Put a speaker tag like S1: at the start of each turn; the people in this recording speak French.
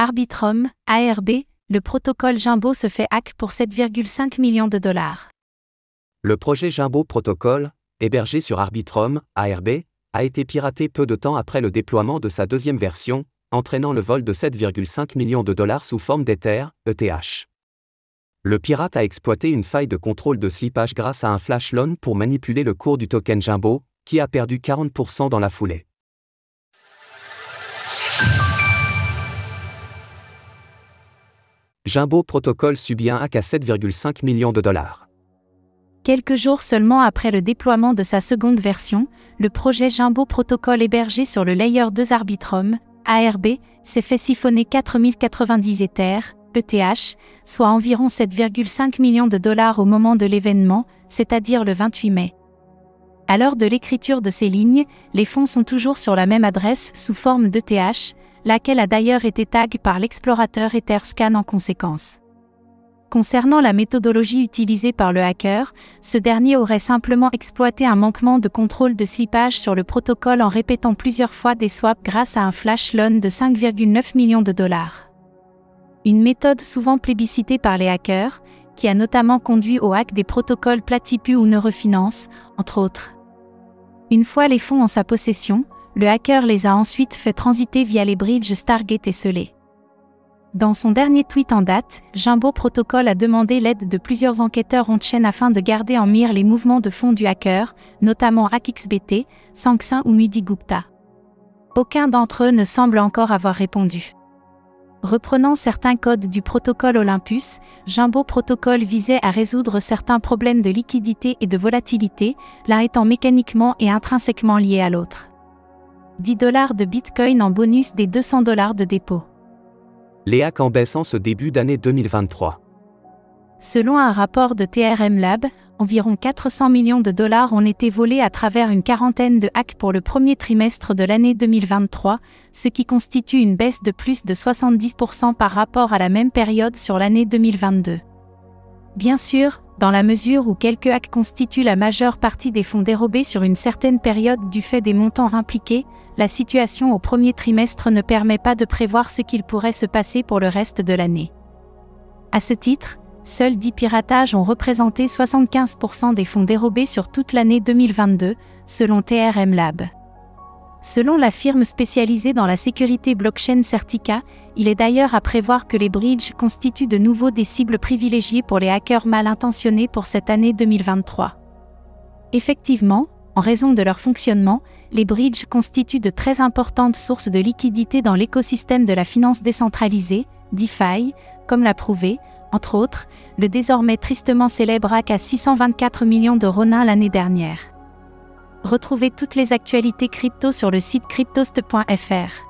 S1: Arbitrum, ARB, le protocole Jimbo se fait hack pour 7,5 millions de dollars.
S2: Le projet Jimbo Protocol, hébergé sur Arbitrum, ARB, a été piraté peu de temps après le déploiement de sa deuxième version, entraînant le vol de 7,5 millions de dollars sous forme d'Ether, ETH. Le pirate a exploité une faille de contrôle de slippage grâce à un flash loan pour manipuler le cours du token Jimbo, qui a perdu 40% dans la foulée. Jimbo Protocol subit un hack à 7,5 millions de dollars.
S1: Quelques jours seulement après le déploiement de sa seconde version, le projet Jimbo Protocol hébergé sur le Layer 2 Arbitrum, ARB, s'est fait siphonner 4090 Ethers, ETH, soit environ 7,5 millions de dollars au moment de l'événement, c'est-à-dire le 28 mai. À l'heure de l'écriture de ces lignes, les fonds sont toujours sur la même adresse sous forme d'ETH, laquelle a d'ailleurs été tag par l'explorateur Etherscan en conséquence. Concernant la méthodologie utilisée par le hacker, ce dernier aurait simplement exploité un manquement de contrôle de slippage sur le protocole en répétant plusieurs fois des swaps grâce à un flash loan de 5,9 millions de dollars. Une méthode souvent plébiscitée par les hackers, qui a notamment conduit au hack des protocoles Platipu ou Neurofinance, entre autres. Une fois les fonds en sa possession, le hacker les a ensuite fait transiter via les bridges Stargate et Solé. Dans son dernier tweet en date, Jimbo Protocol a demandé l'aide de plusieurs enquêteurs on-chain afin de garder en mire les mouvements de fonds du hacker, notamment RackXBT, Sanksin ou Mudi Gupta. Aucun d'entre eux ne semble encore avoir répondu. Reprenant certains codes du protocole Olympus, Jimbo Protocol visait à résoudre certains problèmes de liquidité et de volatilité, l'un étant mécaniquement et intrinsèquement lié à l'autre. 10 dollars de Bitcoin en bonus des 200 dollars de dépôt.
S2: Les hacks en baissant ce début d'année 2023.
S1: Selon un rapport de TRM Lab, environ 400 millions de dollars ont été volés à travers une quarantaine de hacks pour le premier trimestre de l'année 2023, ce qui constitue une baisse de plus de 70% par rapport à la même période sur l'année 2022. Bien sûr, dans la mesure où quelques hacks constituent la majeure partie des fonds dérobés sur une certaine période du fait des montants impliqués, la situation au premier trimestre ne permet pas de prévoir ce qu'il pourrait se passer pour le reste de l'année. À ce titre, seuls 10 piratages ont représenté 75% des fonds dérobés sur toute l'année 2022, selon TRM Lab. Selon la firme spécialisée dans la sécurité blockchain Certica, il est d'ailleurs à prévoir que les bridges constituent de nouveau des cibles privilégiées pour les hackers mal intentionnés pour cette année 2023. Effectivement, en raison de leur fonctionnement, les bridges constituent de très importantes sources de liquidités dans l'écosystème de la finance décentralisée, DeFi, comme l'a prouvé, entre autres, le désormais tristement célèbre hack à 624 millions de ronins l'année dernière. Retrouvez toutes les actualités crypto sur le site cryptost.fr.